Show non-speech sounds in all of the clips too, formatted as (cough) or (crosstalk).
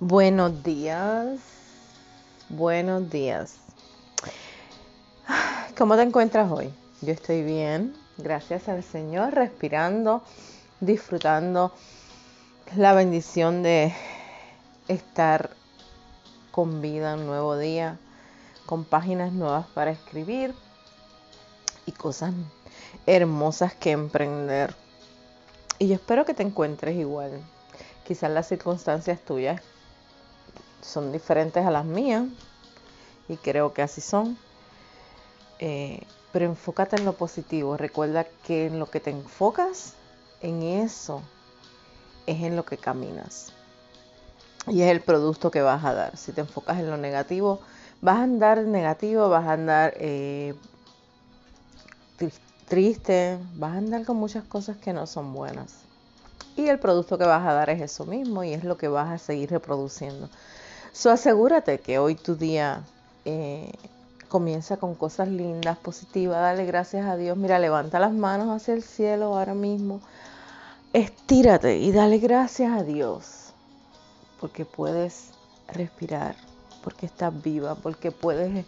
Buenos días, buenos días. (sighs) ¿Cómo te encuentras hoy? Yo estoy bien, gracias al Señor, respirando, disfrutando la bendición de estar con vida un nuevo día, con páginas nuevas para escribir y cosas hermosas que emprender. Y yo espero que te encuentres igual. Quizás las circunstancias tuyas son diferentes a las mías y creo que así son. Eh, pero enfócate en lo positivo. Recuerda que en lo que te enfocas, en eso es en lo que caminas. Y es el producto que vas a dar. Si te enfocas en lo negativo, vas a andar negativo, vas a andar eh, triste, vas a andar con muchas cosas que no son buenas. Y el producto que vas a dar es eso mismo y es lo que vas a seguir reproduciendo. So asegúrate que hoy tu día eh, comienza con cosas lindas, positivas. Dale gracias a Dios. Mira, levanta las manos hacia el cielo ahora mismo. Estírate y dale gracias a Dios porque puedes respirar, porque estás viva, porque puedes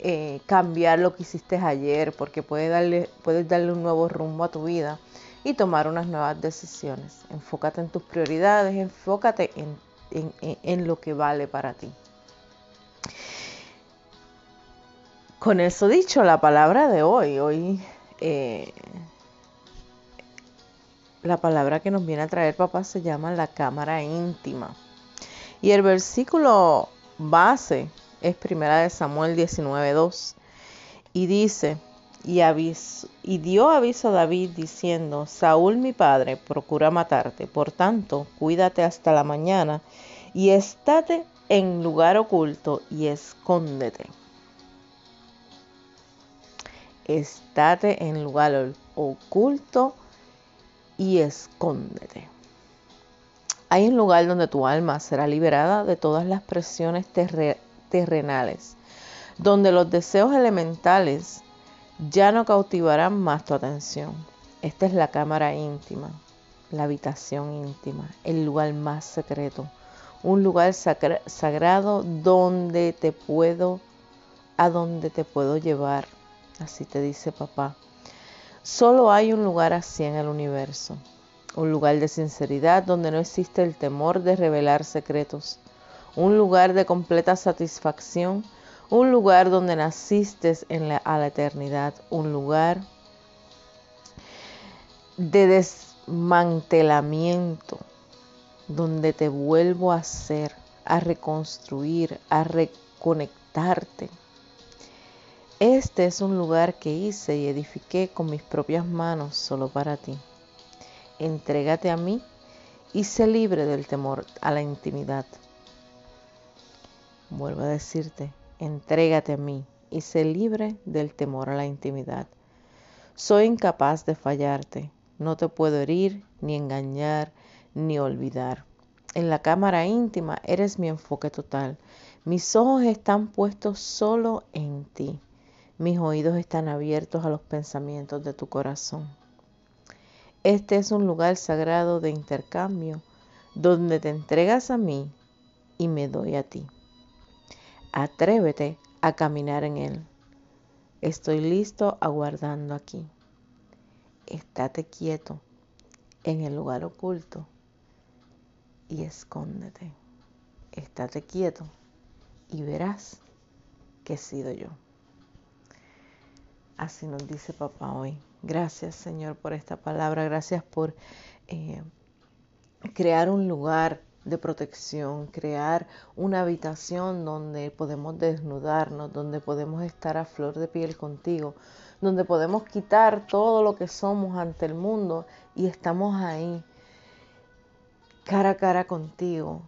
eh, cambiar lo que hiciste ayer, porque puedes darle, puedes darle un nuevo rumbo a tu vida y tomar unas nuevas decisiones. Enfócate en tus prioridades, enfócate en, lo que vale para ti. Con eso dicho, la palabra de hoy, hoy eh, la palabra que nos viene a traer papá se llama la cámara íntima. Y el versículo base es primera de Samuel 19.2 y dice, y, dio aviso a David diciendo, Saúl mi padre procura matarte, por tanto, cuídate hasta la mañana y estate en lugar oculto y escóndete. Estate en lugar oculto y escóndete. Hay un lugar donde tu alma será liberada de todas las presiones terrenales, donde los deseos elementales ya no cautivarán más tu atención. Esta es la cámara íntima, la habitación íntima, el lugar más secreto, un lugar sagrado donde te puedo, a donde te puedo llevar. Así te dice papá. Solo hay un lugar así en el universo, un lugar de sinceridad donde no existe el temor de revelar secretos, un lugar de completa satisfacción un lugar donde naciste a la eternidad, un lugar de desmantelamiento, donde te vuelvo a hacer, a reconstruir, a reconectarte. Este es un lugar que hice y edifiqué con mis propias manos solo para ti. Entrégate a mí y sé libre del temor a la intimidad. Vuelvo a decirte, entrégate a mí y sé libre del temor a la intimidad. Soy incapaz de fallarte, no te puedo herir, ni engañar, ni olvidar. En la cámara íntima eres mi enfoque total. Mis ojos están puestos solo en ti. Mis oídos están abiertos a los pensamientos de tu corazón. Este es un lugar sagrado de intercambio donde te entregas a mí y me doy a ti. Atrévete a caminar en él. Estoy listo aguardando aquí. Estate quieto en el lugar oculto y escóndete. Estate quieto y verás que he sido yo. Así nos dice papá hoy. Gracias Señor por esta palabra. Gracias por eh, crear un lugar de protección, crear una habitación donde podemos desnudarnos, donde podemos estar a flor de piel contigo, donde podemos quitar todo lo que somos ante el mundo y estamos ahí cara a cara contigo,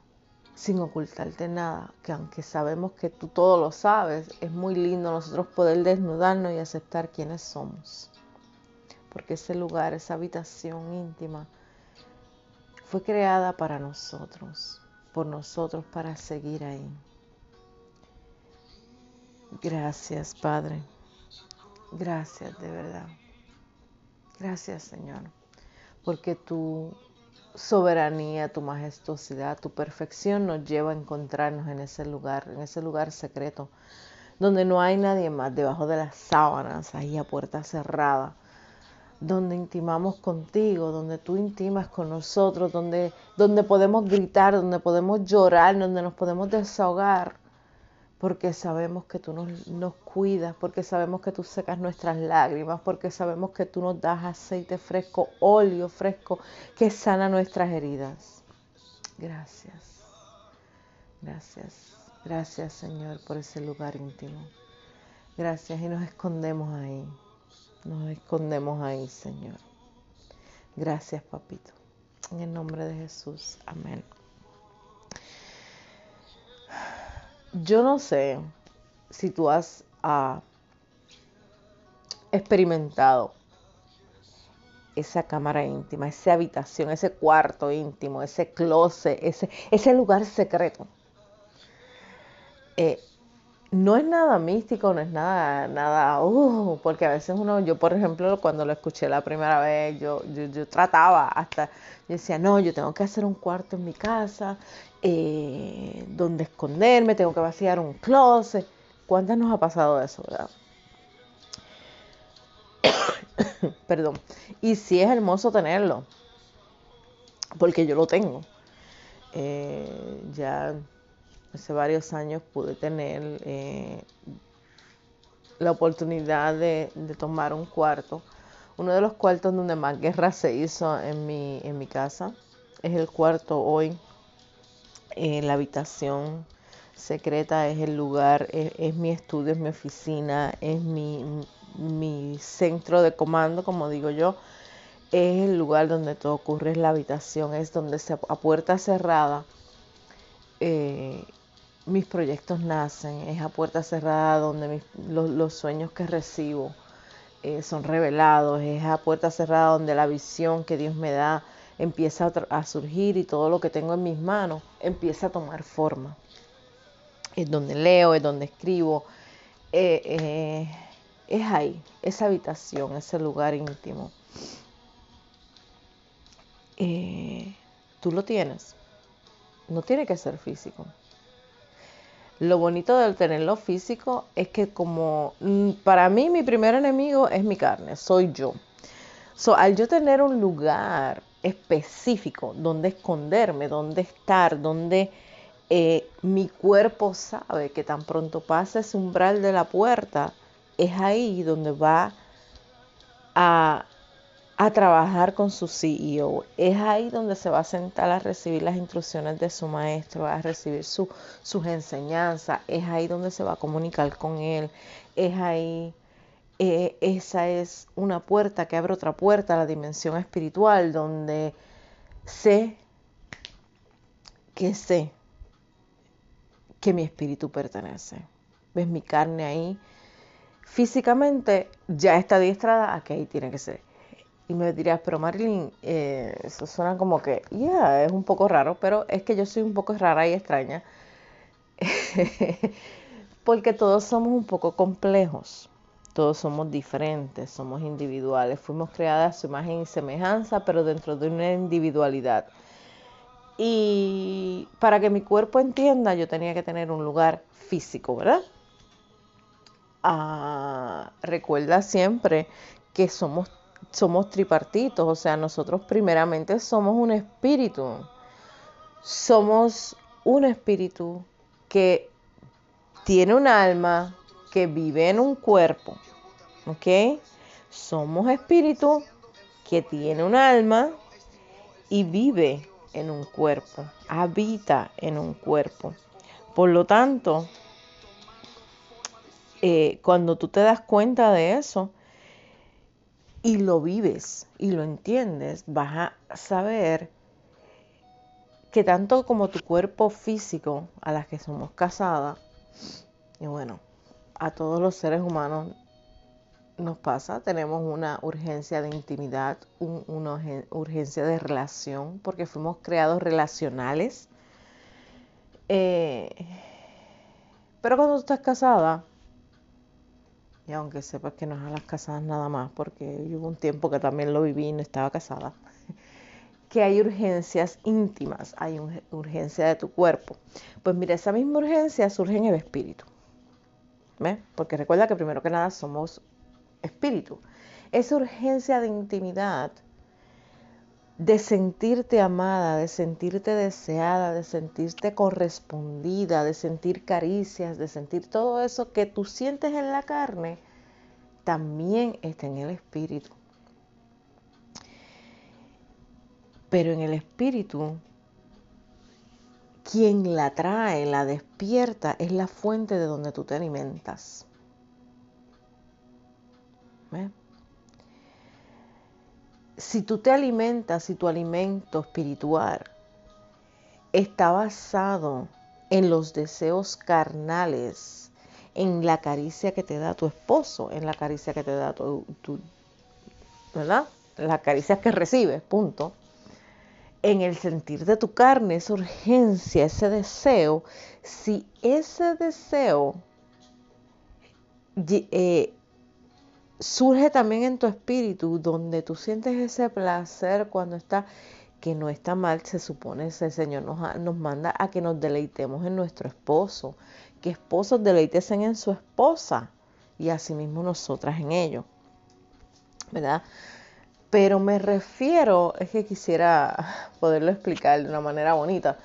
sin ocultarte nada, que aunque sabemos que tú todo lo sabes, es muy lindo nosotros poder desnudarnos y aceptar quiénes somos. Porque ese lugar, esa habitación íntima, fue creada para nosotros, por nosotros para seguir ahí. Gracias, Padre. Gracias de verdad. Gracias, Señor, porque tú soberanía, tu majestuosidad, tu perfección nos lleva a encontrarnos en ese lugar, en ese lugar secreto, donde no hay nadie más, debajo de las sábanas, ahí a puerta cerrada, donde intimamos contigo, donde tú intimas con nosotros, donde, donde podemos gritar, donde podemos llorar, donde nos podemos desahogar, porque sabemos que tú nos, nos cuidas, porque sabemos que tú secas nuestras lágrimas, porque sabemos que tú nos das aceite fresco, óleo fresco, que sana nuestras heridas. Gracias, gracias, gracias Señor por ese lugar íntimo. Gracias y nos escondemos ahí. Nos escondemos ahí, Señor. Gracias, papito. En el nombre de Jesús. Amén. Yo no sé si tú has ah, experimentado esa cámara íntima, esa habitación, ese cuarto íntimo, ese closet, ese, ese lugar secreto. Eh, no es nada místico, no es nada, nada, uh, porque a veces uno, yo por ejemplo, cuando lo escuché la primera vez, yo, yo, trataba hasta, yo decía, no, yo tengo que hacer un cuarto en mi casa, eh, donde esconderme, tengo que vaciar un closet. ¿Cuántas nos ha pasado eso, verdad? (coughs) Perdón. Y sí es hermoso tenerlo, porque yo lo tengo. Eh, ya hace varios años pude tener eh, la oportunidad de, tomar un cuarto. Uno de los cuartos donde más guerra se hizo en mi, en mi casa es el cuarto hoy. en la habitación secreta es el lugar, es, mi estudio, es mi oficina, es mi, mi centro de comando, como digo yo. Es el lugar donde todo ocurre, es la habitación, es donde se, a puerta cerrada eh, mis proyectos nacen, es a puerta cerrada donde los, sueños que recibo eh, son revelados, es a puerta cerrada donde la visión que Dios me da empieza a, surgir y todo lo que tengo en mis manos empieza a tomar forma. Es donde leo, es donde escribo, eh, eh, es ahí, esa habitación, ese lugar íntimo. Tú lo tienes, no tiene que ser físico lo bonito del tenerlo físico es que como mm, para mí mi primer enemigo es mi carne, soy yo. So, al yo tener un lugar específico donde esconderme, donde estar, donde eh, mi cuerpo sabe que tan pronto pasa ese umbral de la puerta, es ahí donde va a a trabajar con su CEO. Es ahí donde se va a sentar a recibir las instrucciones de su maestro, a recibir sus enseñanzas. Es ahí donde se va a comunicar con él. Es ahí, eh, esa es una puerta que abre otra puerta a la dimensión espiritual, donde sé que sé que mi espíritu pertenece. ¿Ves mi carne ahí? Físicamente ya está adiestrada a que ahí tiene que ser y me dirías, pero Marilyn, eh, eso suena como que, ya, es un poco raro, pero es que yo soy un poco rara y extraña. (laughs) Porque todos somos un poco complejos, todos somos diferentes, somos individuales, fuimos creadas a su imagen y semejanza, pero dentro de una individualidad. Y para que mi cuerpo entienda, yo tenía que tener un lugar físico, ¿verdad? Ah, recuerda siempre que somos somos tripartitos, o sea, nosotros primeramente somos un espíritu. Somos un espíritu que tiene un alma, que vive en un cuerpo. ¿Ok? Somos espíritu que tiene un alma y vive en un cuerpo, habita en un cuerpo. Por lo tanto, eh, cuando tú te das cuenta de eso, y lo vives y lo entiendes, vas a saber que tanto como tu cuerpo físico a las que somos casadas, y bueno, a todos los seres humanos nos pasa, tenemos una urgencia de intimidad, una urgencia de relación, porque fuimos creados relacionales. Eh, pero cuando tú estás casada, y aunque sepas que no es a las casadas nada más, porque hubo un tiempo que también lo viví y no estaba casada, (laughs) que hay urgencias íntimas, hay urgencia de tu cuerpo. Pues mira, esa misma urgencia surge en el espíritu. ¿Ves? Porque recuerda que primero que nada somos espíritu. Esa urgencia de intimidad, de sentirte amada, de sentirte deseada, de sentirte correspondida, de sentir caricias, de sentir todo eso que tú sientes en la carne, también está en el espíritu. Pero en el espíritu, quien la trae, la despierta, es la fuente de donde tú te alimentas. Si tú te alimentas, si tu alimento espiritual está basado en los deseos carnales, en la caricia que te da tu esposo, en la caricia que te da tu, ¿verdad? Las caricias que recibes, punto en el sentir de tu carne, esa urgencia, ese deseo, si ese deseo eh, surge también en tu espíritu, donde tú sientes ese placer cuando está, que no está mal, se supone, ese Señor nos, nos manda a que nos deleitemos en nuestro esposo, que esposos deleitesen en su esposa y asimismo nosotras en ello, ¿verdad? pero me refiero, es que quisiera poderlo explicar de una manera bonita.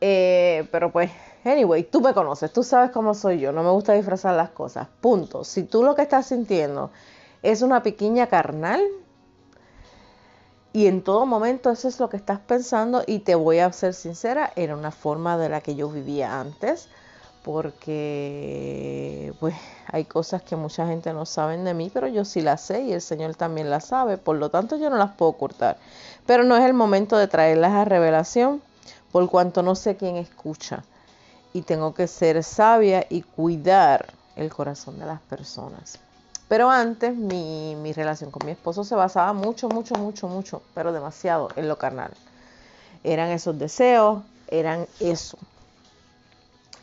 Eh, pero pues, anyway, tú me conoces, tú sabes cómo soy yo, no me gusta disfrazar las cosas. Punto. Si tú lo que estás sintiendo es una piquiña carnal, y en todo momento eso es lo que estás pensando, y te voy a ser sincera, era una forma de la que yo vivía antes porque pues hay cosas que mucha gente no sabe de mí, pero yo sí las sé y el Señor también las sabe, por lo tanto yo no las puedo ocultar. Pero no es el momento de traerlas a revelación, por cuanto no sé quién escucha y tengo que ser sabia y cuidar el corazón de las personas. Pero antes mi, mi relación con mi esposo se basaba mucho, mucho, mucho, mucho, pero demasiado en lo carnal. Eran esos deseos, eran eso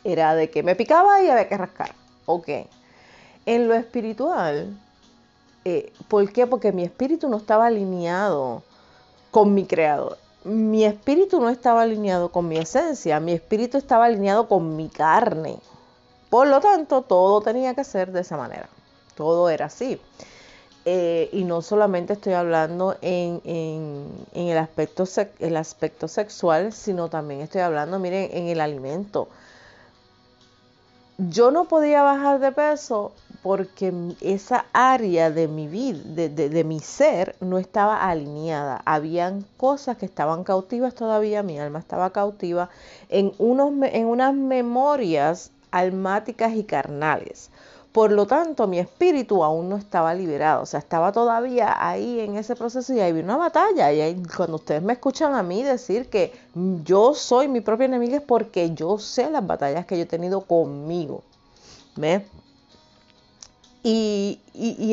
era de que me picaba y había que rascar. Ok. En lo espiritual, eh, ¿por qué? Porque mi espíritu no estaba alineado con mi creador. Mi espíritu no estaba alineado con mi esencia, mi espíritu estaba alineado con mi carne. Por lo tanto, todo tenía que ser de esa manera. Todo era así. Eh, y no solamente estoy hablando en, el, aspecto el aspecto sexual, sino también estoy hablando, miren, en el alimento yo no podía bajar de peso porque esa área de mi vida, de, mi ser, no estaba alineada. Habían cosas que estaban cautivas todavía, mi alma estaba cautiva en, unos, en unas memorias almáticas y carnales. Por lo tanto, mi espíritu aún no estaba liberado, o sea, estaba todavía ahí en ese proceso y ahí vi una batalla. Y cuando ustedes me escuchan a mí decir que yo soy mi propia enemiga es porque yo sé las batallas que yo he tenido conmigo. ¿Ves? Y,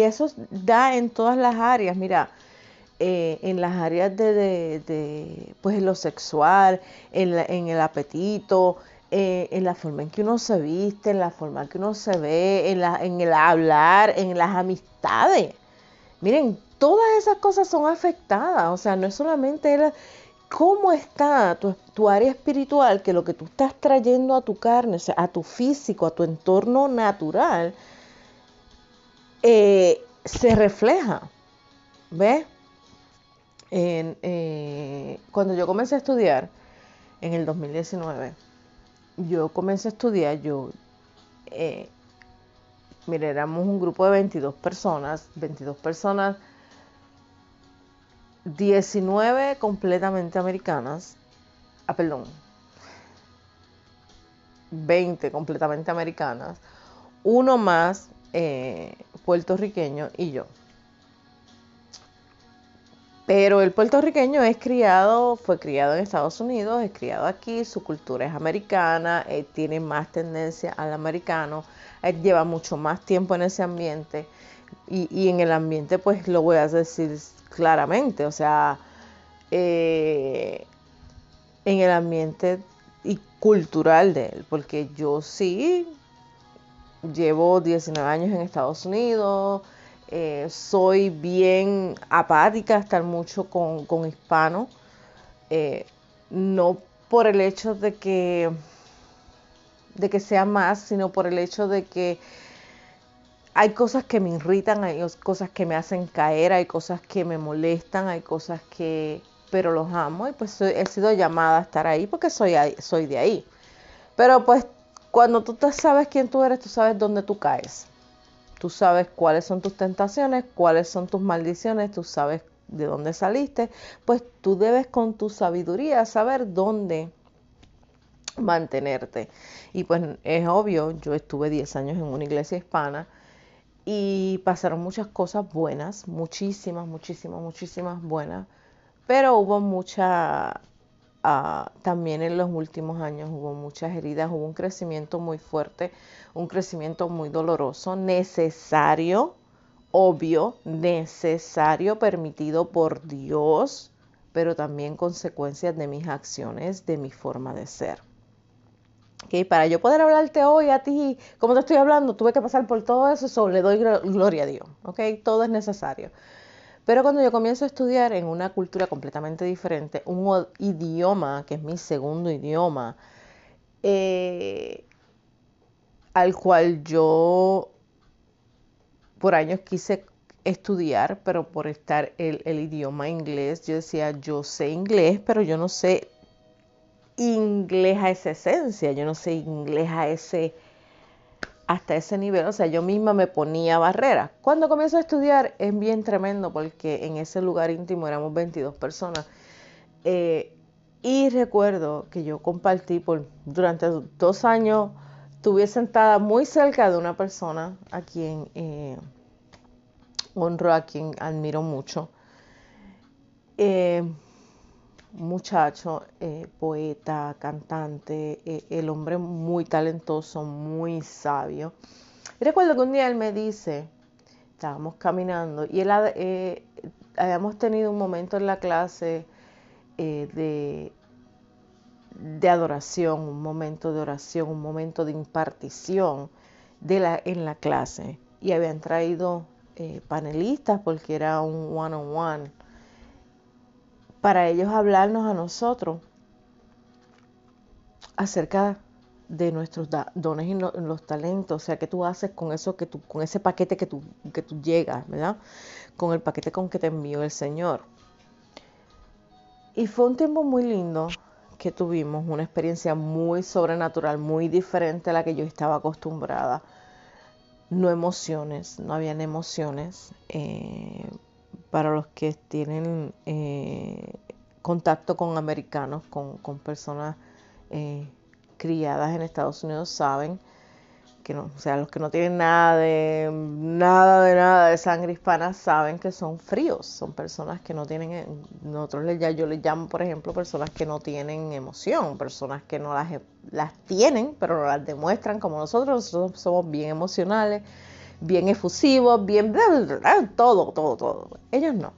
eso da en todas las áreas, mira, eh, en las áreas de, pues en lo sexual, en, en el apetito, eh, en la forma en que uno se viste, en la forma en que uno se ve, en, la, en el hablar, en las amistades. Miren, todas esas cosas son afectadas, o sea, no es solamente cómo está tu, área espiritual, que lo que tú estás trayendo a tu carne, o sea, a tu físico, a tu entorno natural, eh, se refleja. ¿Ves? Eh, cuando yo comencé a estudiar en el 2019, yo comencé a estudiar, yo, eh, éramos un grupo de 22 personas, 22 personas, 19 completamente americanas, ah, perdón, 20 completamente americanas, uno más eh, puertorriqueño y yo. Pero el puertorriqueño es criado, fue criado en Estados Unidos, es criado aquí, su cultura es americana, eh, tiene más tendencia al americano, lleva mucho más tiempo en ese ambiente y, en el ambiente pues lo voy a decir claramente, o sea, eh, en el ambiente y cultural de él, porque yo sí llevo 19 años en Estados Unidos, eh, soy bien apática a estar mucho con, con hispanos. Eh, no por el hecho de que, de que sea más, sino por el hecho de que hay cosas que me irritan, hay cosas que me hacen caer, hay cosas que me molestan, hay cosas que, pero los amo y pues he sido llamada a estar ahí porque soy, soy de ahí. Pero pues cuando tú sabes quién tú eres, tú sabes dónde tú caes. Tú sabes cuáles son tus tentaciones, cuáles son tus maldiciones, tú sabes de dónde saliste, pues tú debes con tu sabiduría saber dónde mantenerte. Y pues es obvio, yo estuve 10 años en una iglesia hispana y pasaron muchas cosas buenas, muchísimas, muchísimas, muchísimas buenas, pero hubo mucha, ah, también en los últimos años hubo muchas heridas, hubo un crecimiento muy fuerte, un crecimiento muy doloroso, necesario, obvio, necesario, permitido por Dios, pero también consecuencias de mis acciones, de mi forma de ser. Okay, para yo poder hablarte hoy a ti, como te estoy hablando, tuve que pasar por todo eso, so, le doy gloria a Dios. Okay, todo es necesario. Pero cuando yo comienzo a estudiar en una cultura completamente diferente, un idioma que es mi segundo idioma, eh, al cual yo por años quise estudiar, pero por estar el, el, idioma inglés, yo decía, yo sé inglés, pero yo no sé inglés a esa esencia, yo no sé inglés a ese, hasta ese nivel, o sea, yo misma me ponía barreras. Cuando comienzo a estudiar es bien tremendo porque en ese lugar íntimo éramos 22 personas. Eh, y recuerdo que yo compartí por durante dos años, estuve sentada muy cerca de una persona a quien eh, honro, a quien admiro mucho. Eh, muchacho, eh, poeta, cantante, eh, el hombre muy talentoso, muy sabio. Recuerdo que un día él me dice, estábamos caminando y él eh, habíamos tenido un momento en la clase de, de adoración, un momento de oración, un momento de impartición de la, en la clase. Y habían traído panelistas porque era un one-on-one. on one para ellos hablarnos a nosotros acerca de nuestros dones y los talentos, o sea, qué tú haces con eso que tú, con ese paquete que tú, que tú llegas, ¿verdad? Con el paquete con que te envió el Señor. Y fue un tiempo muy lindo que tuvimos, una experiencia muy sobrenatural, muy diferente a la que yo estaba acostumbrada. No emociones, no habían emociones. Eh, para los que tienen eh, contacto con americanos, con, personas eh, criadas en Estados Unidos, saben que no, o sea, los que no tienen nada de nada de nada de sangre hispana saben que son fríos, son personas que no tienen, nosotros les, yo les llamo, por ejemplo, personas que no tienen emoción, personas que no las, las tienen, pero no las demuestran como nosotros, nosotros somos bien emocionales, bien efusivos, bien todo, todo, todo. Ellos no.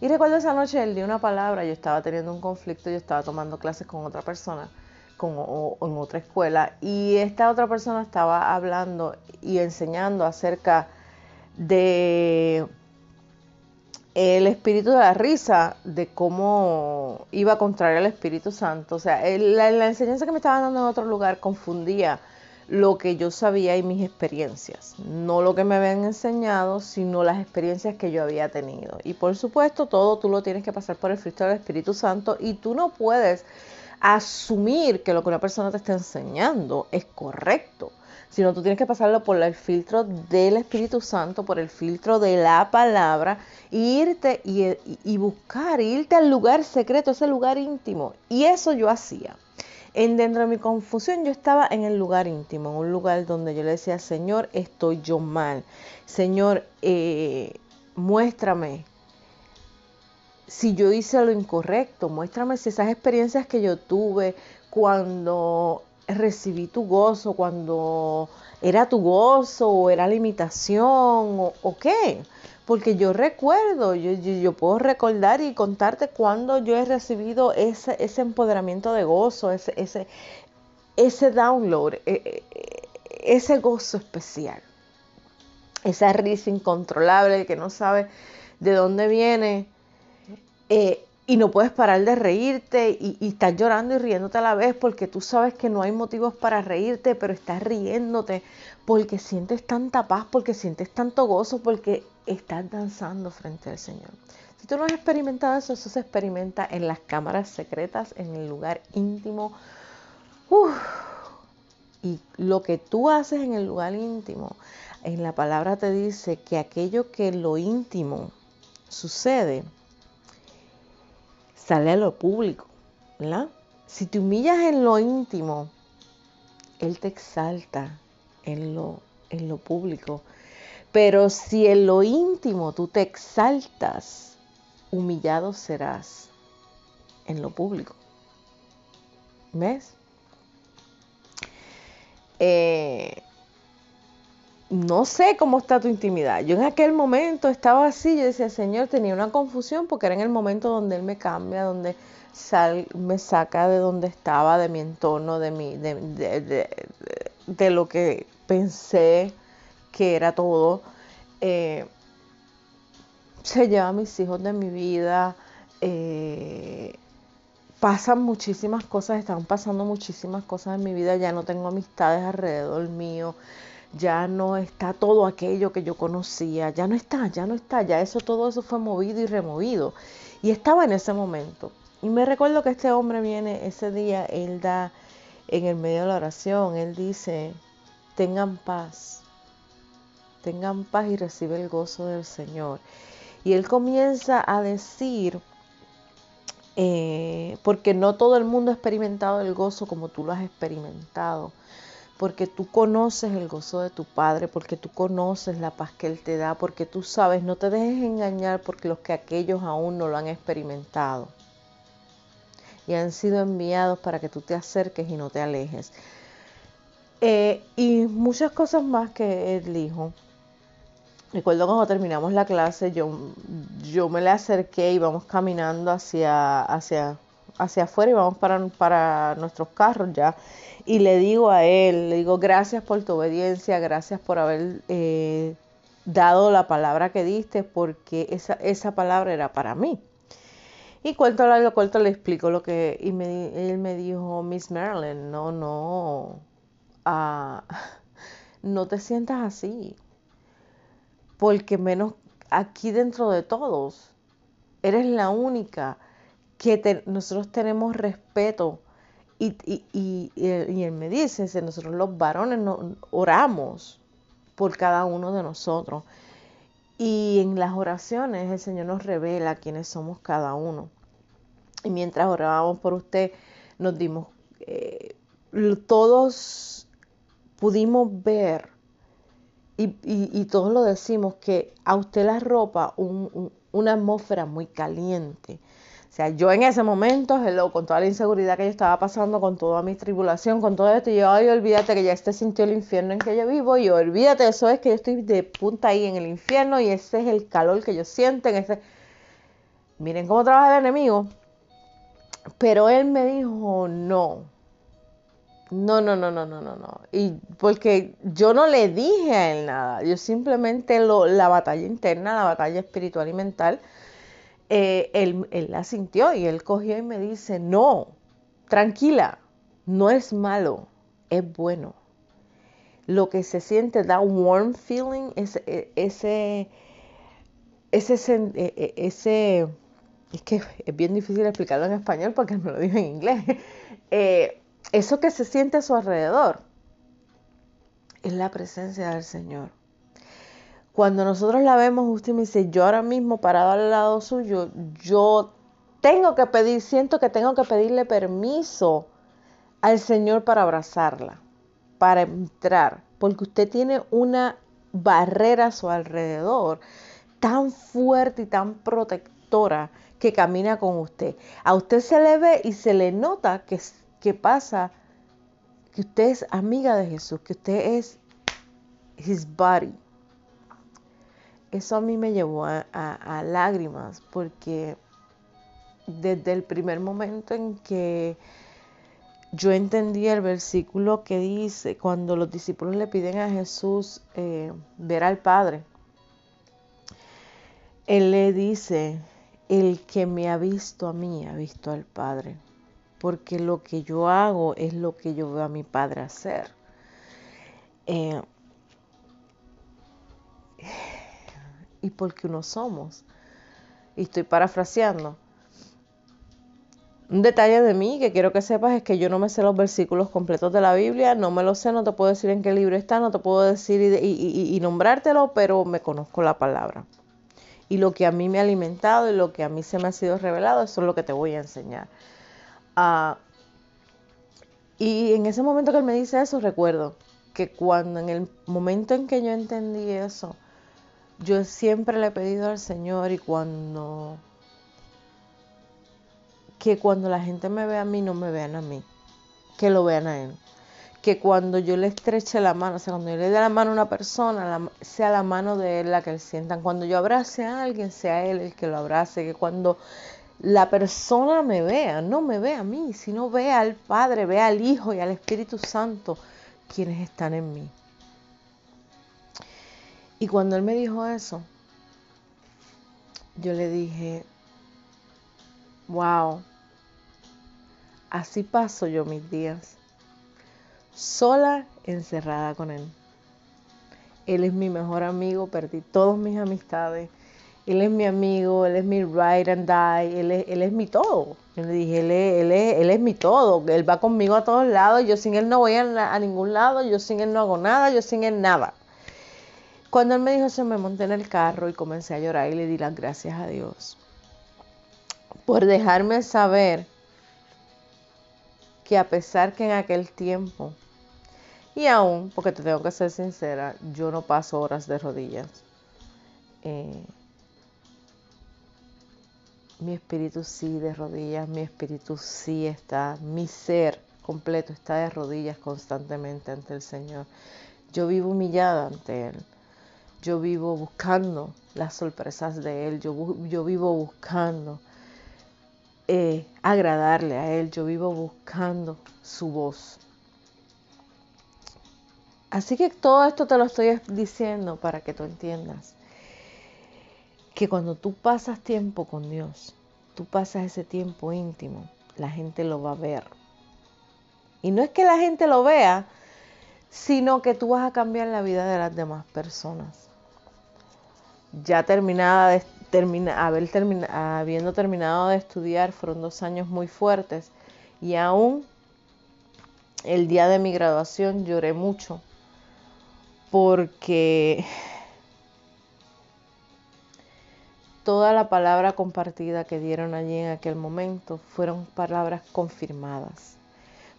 Y recuerdo esa noche él dio una palabra, yo estaba teniendo un conflicto, yo estaba tomando clases con otra persona con, en otra escuela y esta otra persona estaba hablando y enseñando acerca de el espíritu de la risa, de cómo iba a contraer al Espíritu Santo. O sea, la, la enseñanza que me estaba dando en otro lugar confundía lo que yo sabía y mis experiencias, no lo que me habían enseñado, sino las experiencias que yo había tenido. Y por supuesto, todo tú lo tienes que pasar por el filtro del Espíritu Santo y tú no puedes asumir que lo que una persona te está enseñando es correcto, sino tú tienes que pasarlo por el filtro del Espíritu Santo, por el filtro de la palabra, e irte y, y buscar, irte al lugar secreto, ese lugar íntimo. Y eso yo hacía. En dentro de mi confusión yo estaba en el lugar íntimo, en un lugar donde yo le decía, Señor, estoy yo mal. Señor, eh, muéstrame si yo hice lo incorrecto, muéstrame si esas experiencias que yo tuve cuando recibí tu gozo, cuando era tu gozo o era limitación o, o qué porque yo recuerdo, yo, yo, puedo recordar y contarte cuando yo he recibido ese, empoderamiento de gozo, ese, ese, download, e, e, ese gozo especial, esa risa incontrolable que no sabe de dónde viene. Eh, y no puedes parar de reírte y, estás llorando y riéndote a la vez porque tú sabes que no hay motivos para reírte, pero estás riéndote porque sientes tanta paz, porque sientes tanto gozo, porque estás danzando frente al Señor. Si tú no has experimentado eso, eso se experimenta en las cámaras secretas, en el lugar íntimo. Y lo que tú haces en el lugar íntimo, en la palabra te dice que aquello que en lo íntimo sucede, sale a lo público, ¿verdad? Si te humillas en lo íntimo, Él te exalta en lo, en lo público. Pero si en lo íntimo tú te exaltas, humillado serás en lo público. ¿Ves? Eh, no sé cómo está tu intimidad. Yo en aquel momento estaba así, yo decía, Señor, tenía una confusión porque era en el momento donde Él me cambia, donde sal, me saca de donde estaba, de mi entorno, de, mi, de, de, lo que pensé que era todo. Eh, se lleva a mis hijos de mi vida. Eh, pasan muchísimas cosas, están pasando muchísimas cosas en mi vida. Ya no tengo amistades alrededor mío ya no está todo aquello que yo conocía, ya no está, ya no está, ya eso, todo eso fue movido y removido. Y estaba en ese momento. Y me recuerdo que este hombre viene ese día, él da en el medio de la oración, él dice, tengan paz, tengan paz y recibe el gozo del Señor. Y él comienza a decir, eh, porque no todo el mundo ha experimentado el gozo como tú lo has experimentado. Porque tú conoces el gozo de tu Padre, porque tú conoces la paz que Él te da, porque tú sabes, no te dejes engañar porque los que aquellos aún no lo han experimentado y han sido enviados para que tú te acerques y no te alejes. Eh, y muchas cosas más que Él dijo. Recuerdo cuando terminamos la clase, yo, yo me le acerqué y vamos caminando hacia, hacia, hacia afuera y vamos para, para nuestros carros ya y le digo a él, le digo, gracias por tu obediencia, gracias por haber eh, dado la palabra que diste, porque esa, esa palabra era para mí. Y cuento lo cuento, le explico lo que, y él me dijo, Miss Marilyn, no, no, ah, (laughs) no te sientas así, porque menos aquí dentro de todos, eres la única que nosotros tenemos respeto y, y, y, y, él me dice, nosotros los varones oramos por cada uno de nosotros. Y en las oraciones el Señor nos revela quiénes somos cada uno. Y mientras orábamos por usted, nos dimos, eh, todos pudimos ver y, todos lo decimos que a usted la ropa una atmósfera muy caliente o sea, yo en ese momento, con toda la inseguridad que yo estaba pasando, con toda mi tribulación, con todo esto, yo, ay, olvídate que ya este sintió el infierno en que yo vivo, y olvídate, eso es que yo estoy de punta ahí en el infierno y ese es el calor que yo siento. En. Miren cómo trabaja el enemigo. Pero él me dijo, no, no, no, no, no, no, no, no. Y porque yo no le dije a él nada, yo simplemente lo, la batalla interna, la batalla espiritual y mental, eh, él, la sintió y él cogió y me dice, no, tranquila, no es malo, es bueno. Lo que se siente, da warm feeling, ese, e, ese, ese, e, e, ese, es que es bien difícil explicarlo en español porque me lo dijo en inglés. (laughs) Eh, eso que se siente a su alrededor es la presencia del Señor. Cuando nosotros la vemos, usted me dice, yo ahora mismo parado al lado suyo, yo tengo que pedir, siento que tengo que pedirle permiso al Señor para abrazarla, para entrar, porque usted tiene una barrera a su alrededor tan fuerte y tan protectora que camina con usted. A usted se le ve y se le nota que, que pasa, que usted es amiga de Jesús, que usted es his body eso a mí me llevó a, lágrimas porque desde el primer momento en que yo entendí el versículo que dice, cuando los discípulos le piden a Jesús eh, ver al Padre, Él le dice, el que me ha visto a mí ha visto al Padre, porque lo que yo hago es lo que yo veo a mi Padre hacer. Eh, y porque uno somos. Y estoy parafraseando. Un detalle de mí que quiero que sepas es que yo no me sé los versículos completos de la Biblia, no me lo sé, no te puedo decir en qué libro está, no te puedo decir y, y nombrártelo, pero me conozco la palabra. Y lo que a mí me ha alimentado y lo que a mí se me ha sido revelado, eso es lo que te voy a enseñar. Ah, y en ese momento que él me dice eso, recuerdo que cuando en el momento en que yo entendí eso, yo siempre le he pedido al Señor y cuando que cuando la gente me ve a mí, no me vean a mí, que lo vean a Él. Que cuando yo le estreche la mano, o sea, cuando yo le dé la mano a una persona, sea la mano de Él la que le sientan. Cuando yo abrace a alguien, sea Él el que lo abrace. Que cuando la persona me vea, no me vea a mí, sino vea al Padre, vea al Hijo y al Espíritu Santo, quienes están en mí. Y cuando Él me dijo eso, yo le dije, wow, Así paso yo mis días, sola, encerrada con Él. Él es mi mejor amigo, perdí todas mis amistades. Él es mi amigo, Él es mi ride and die, Él es, él es mi todo. Yo le dije, él es, él, es, él es mi todo, Él va conmigo a todos lados, yo sin Él no voy a, a ningún lado, yo sin Él no hago nada, yo sin Él nada. Cuando Él me dijo eso, me monté en el carro y comencé a llorar y le di las gracias a Dios por dejarme saber que a pesar que en aquel tiempo, y aún, porque te tengo que ser sincera, yo no paso horas de rodillas. Eh, mi espíritu sí de rodillas, mi espíritu sí está, mi ser completo está de rodillas constantemente ante el Señor. Yo vivo humillada ante Él. Yo vivo buscando las sorpresas de Él. Yo, vivo buscando eh, agradarle a Él, yo vivo buscando su voz. Así que todo esto te lo estoy diciendo para que tú entiendas que cuando tú pasas tiempo con Dios, tú pasas ese tiempo íntimo, la gente lo va a ver. Y no es que la gente lo vea, sino que tú vas a cambiar la vida de las demás personas. Ya terminada de haber habiendo terminado de estudiar, fueron dos años muy fuertes. Y aún el día de mi graduación lloré mucho porque toda la palabra compartida que dieron allí en aquel momento fueron palabras confirmadas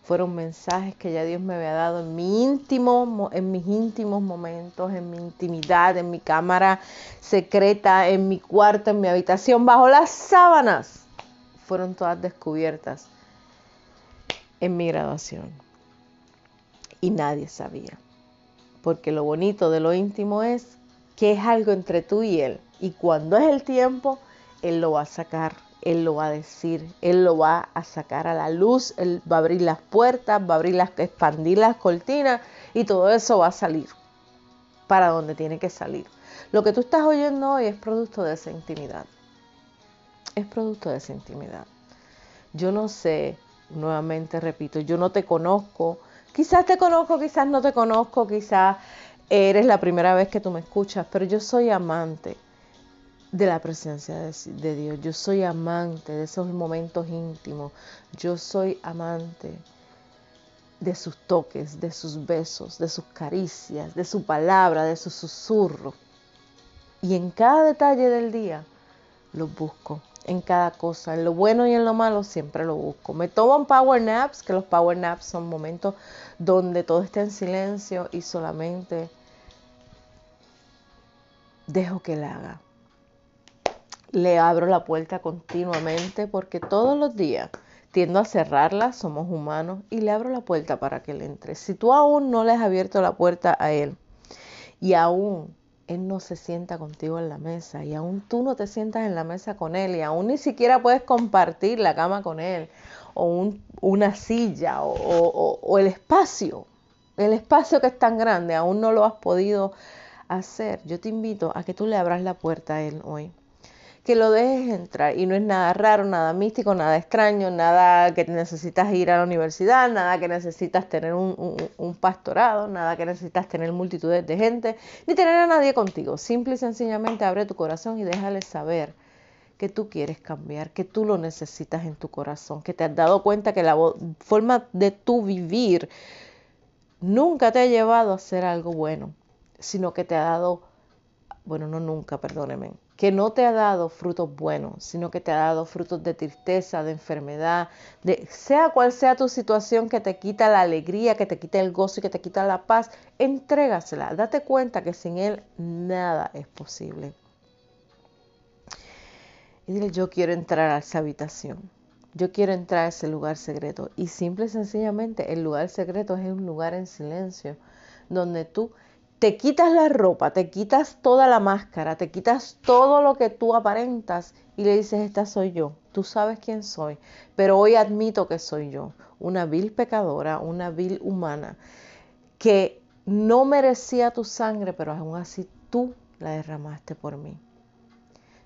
fueron mensajes que ya Dios me había dado en mi íntimo, en mis íntimos momentos, en mi intimidad, en mi cámara secreta, en mi cuarto, en mi habitación, bajo las sábanas. Fueron todas descubiertas en mi graduación. Y nadie sabía. Porque lo bonito de lo íntimo es que es algo entre tú y Él. Y cuando es el tiempo, Él lo va a sacar él lo va a decir, Él lo va a sacar a la luz, Él va a abrir las puertas, va a abrir las, expandir las cortinas y todo eso va a salir para donde tiene que salir. Lo que tú estás oyendo hoy es producto de esa intimidad. Es producto de esa intimidad. Yo no sé, nuevamente repito, yo no te conozco. Quizás te conozco, quizás no te conozco, quizás eres la primera vez que tú me escuchas, pero yo soy amante de la presencia de, Dios. Yo soy amante de esos momentos íntimos. Yo soy amante de sus toques, de sus besos, de sus caricias, de su palabra, de su susurro. Y en cada detalle del día los busco, en cada cosa, en lo bueno y en lo malo siempre lo busco. Me tomo power naps, que los power naps son momentos donde todo está en silencio y solamente dejo que él haga le abro la puerta continuamente porque todos los días tiendo a cerrarla, somos humanos, y le abro la puerta para que él entre. Si tú aún no le has abierto la puerta a él y aún él no se sienta contigo en la mesa y aún tú no te sientas en la mesa con él y aún ni siquiera puedes compartir la cama con él o una silla o, o el espacio, el espacio que es tan grande, aún no lo has podido hacer, yo te invito a que tú le abras la puerta a él hoy que lo dejes entrar. Y no es nada raro, nada místico, nada extraño, nada que necesitas ir a la universidad, nada que necesitas tener un, pastorado, nada que necesitas tener multitudes de gente, ni tener a nadie contigo. Simple y sencillamente abre tu corazón y déjale saber que tú quieres cambiar, que tú lo necesitas en tu corazón, que te has dado cuenta que la forma de tu vivir nunca te ha llevado a hacer algo bueno, sino que te ha dado, bueno, no nunca, perdóneme, que no te ha dado frutos buenos, sino que te ha dado frutos de tristeza, de enfermedad, de sea cual sea tu situación que te quita la alegría, que te quita el gozo y que te quita la paz, entrégasela. Date cuenta que sin Él nada es posible y dile, yo quiero entrar a esa habitación. Yo quiero entrar a ese lugar secreto. Y simple y sencillamente, el lugar secreto es un lugar en silencio, donde tú te quitas la ropa, te quitas toda la máscara, te quitas todo lo que tú aparentas y le dices, esta soy yo. Tú sabes quién soy, pero hoy admito que soy yo, una vil pecadora, una vil humana, que no merecía tu sangre, pero aún así tú la derramaste por mí.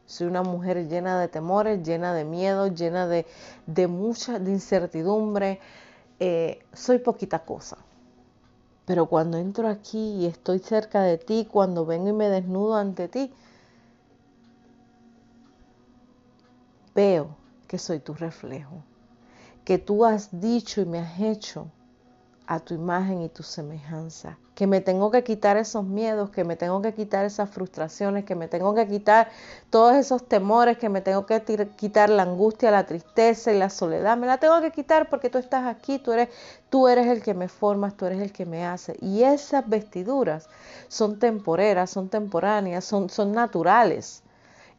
Soy una mujer llena de temores, llena de miedo, llena de, mucha incertidumbre. Eh, soy poquita cosa. Pero cuando entro aquí y estoy cerca de ti, cuando vengo y me desnudo ante ti, veo que soy tu reflejo, que tú has dicho y me has hecho a tu imagen y tu semejanza, que me tengo que quitar esos miedos, que me tengo que quitar esas frustraciones, que me tengo que quitar todos esos temores, que me tengo que quitar la angustia, la tristeza y la soledad, me la tengo que quitar porque tú estás aquí, tú eres tú eres el que me formas, tú eres el que me hace y esas vestiduras son temporeras, son temporáneas, son son naturales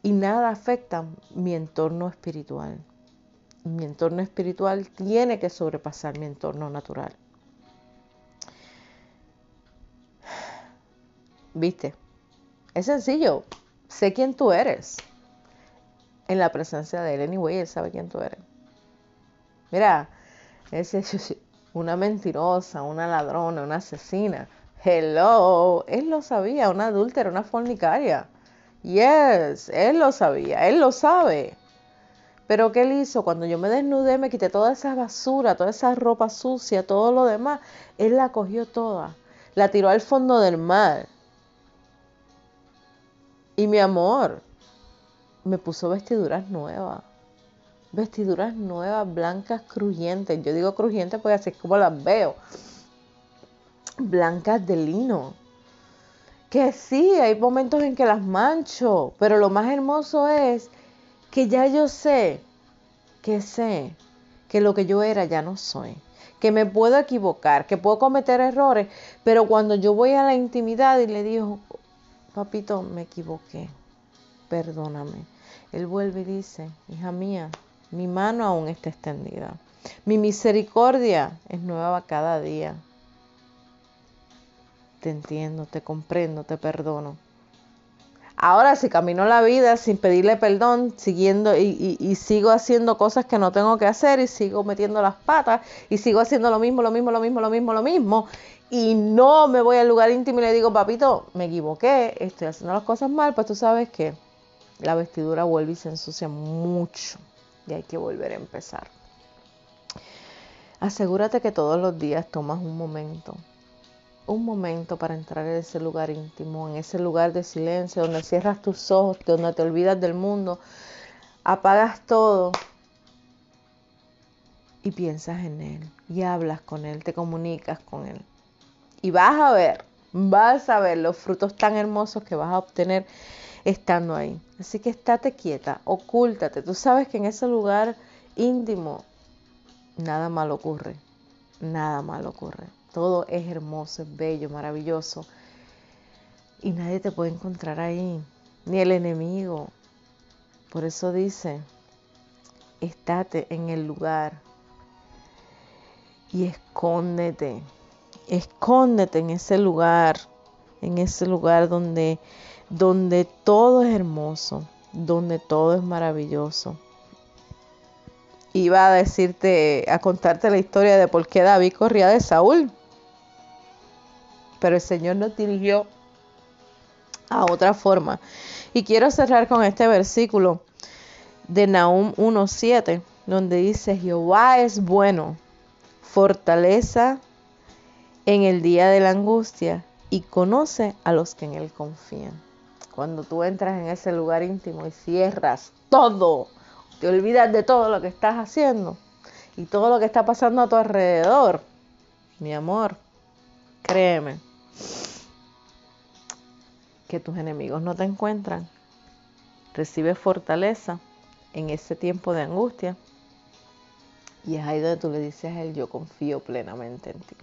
y nada afectan mi entorno espiritual. Mi entorno espiritual tiene que sobrepasar mi entorno natural. ¿Viste? Es sencillo. Sé quién tú eres. En la presencia de él. Anyway, él sabe quién tú eres. Mira, es (laughs) una mentirosa, una ladrona, una asesina. Hello. Él lo sabía. Una adúltera, una fornicaria. Yes, él lo sabía. Él lo sabe. Pero ¿qué él hizo? Cuando yo me desnudé, me quité toda esa basura, toda esa ropa sucia, todo lo demás. Él la cogió toda. La tiró al fondo del mar y mi amor me puso vestiduras nuevas. Vestiduras nuevas, blancas, crujientes. Yo digo crujientes porque así es como las veo. Blancas de lino. Que sí, hay momentos en que las mancho, pero lo más hermoso es que ya yo sé, que sé que lo que yo era ya no soy que me puedo equivocar, que puedo cometer errores, pero cuando yo voy a la intimidad y le digo, papito, me equivoqué, perdóname. Él vuelve y dice, hija mía, mi mano aún está extendida. Mi misericordia es nueva cada día. Te entiendo, te comprendo, te perdono. Ahora si camino la vida sin pedirle perdón, siguiendo y, y, sigo haciendo cosas que no tengo que hacer y sigo metiendo las patas y sigo haciendo lo mismo, lo mismo, lo mismo, lo mismo, lo mismo y no me voy al lugar íntimo y le digo, papito, me equivoqué, estoy haciendo las cosas mal, pues tú sabes que la vestidura vuelve y se ensucia mucho y hay que volver a empezar. Asegúrate que todos los días tomas un momento, un momento para entrar en ese lugar íntimo, en ese lugar de silencio, donde cierras tus ojos, donde te olvidas del mundo, apagas todo y piensas en Él y hablas con Él, te comunicas con Él. Y vas a ver, vas a ver los frutos tan hermosos que vas a obtener estando ahí. Así que estate quieta, ocúltate. Tú sabes que en ese lugar íntimo nada malo ocurre. Nada malo ocurre. Todo es hermoso, es bello, maravilloso. Y nadie te puede encontrar ahí, ni el enemigo. Por eso dice, estate en el lugar y escóndete escóndete en ese lugar, en ese lugar donde, donde todo es hermoso, donde todo es maravilloso. Iba a decirte, a contarte la historia de por qué David corría de Saúl. Pero el Señor nos dirigió a otra forma. Y quiero cerrar con este versículo de Nahum 1.7, donde dice, Jehová es bueno, fortaleza en el día de la angustia y conoce a los que en él confían. Cuando tú entras en ese lugar íntimo y cierras todo, te olvidas de todo lo que estás haciendo y todo lo que está pasando a tu alrededor, mi amor, créeme que tus enemigos no te encuentran. Recibe fortaleza en ese tiempo de angustia. Y es ahí donde tú le dices a Él, yo confío plenamente en ti.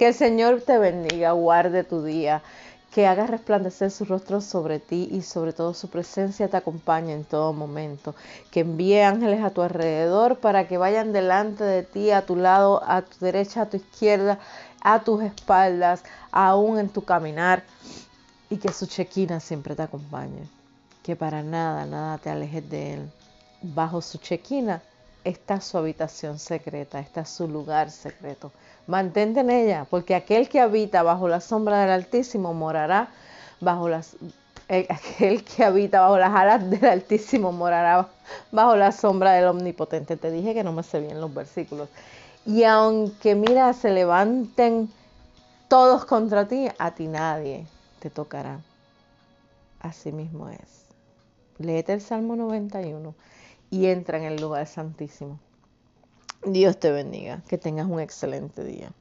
Que el Señor te bendiga, guarde tu día, que haga resplandecer su rostro sobre ti y sobre todo su presencia te acompañe en todo momento. Que envíe ángeles a tu alrededor para que vayan delante de ti, a tu lado, a tu derecha, a tu izquierda, a tus espaldas, aún en tu caminar. Y que su chequina siempre te acompañe que para nada, nada te alejes de Él. Bajo su chequina está su habitación secreta, está su lugar secreto. Mantente en ella, porque aquel que habita bajo la sombra del Altísimo morará bajo las eh, (laughs) aquel que habita bajo las alas del Altísimo morará bajo la sombra del Omnipotente. Te dije que no me sé bien los versículos. Y aunque mira, se levanten todos contra ti, a ti nadie te tocará. Así mismo es léete el Salmo 91 y entra en el lugar santísimo. Dios te bendiga, que tengas un excelente día.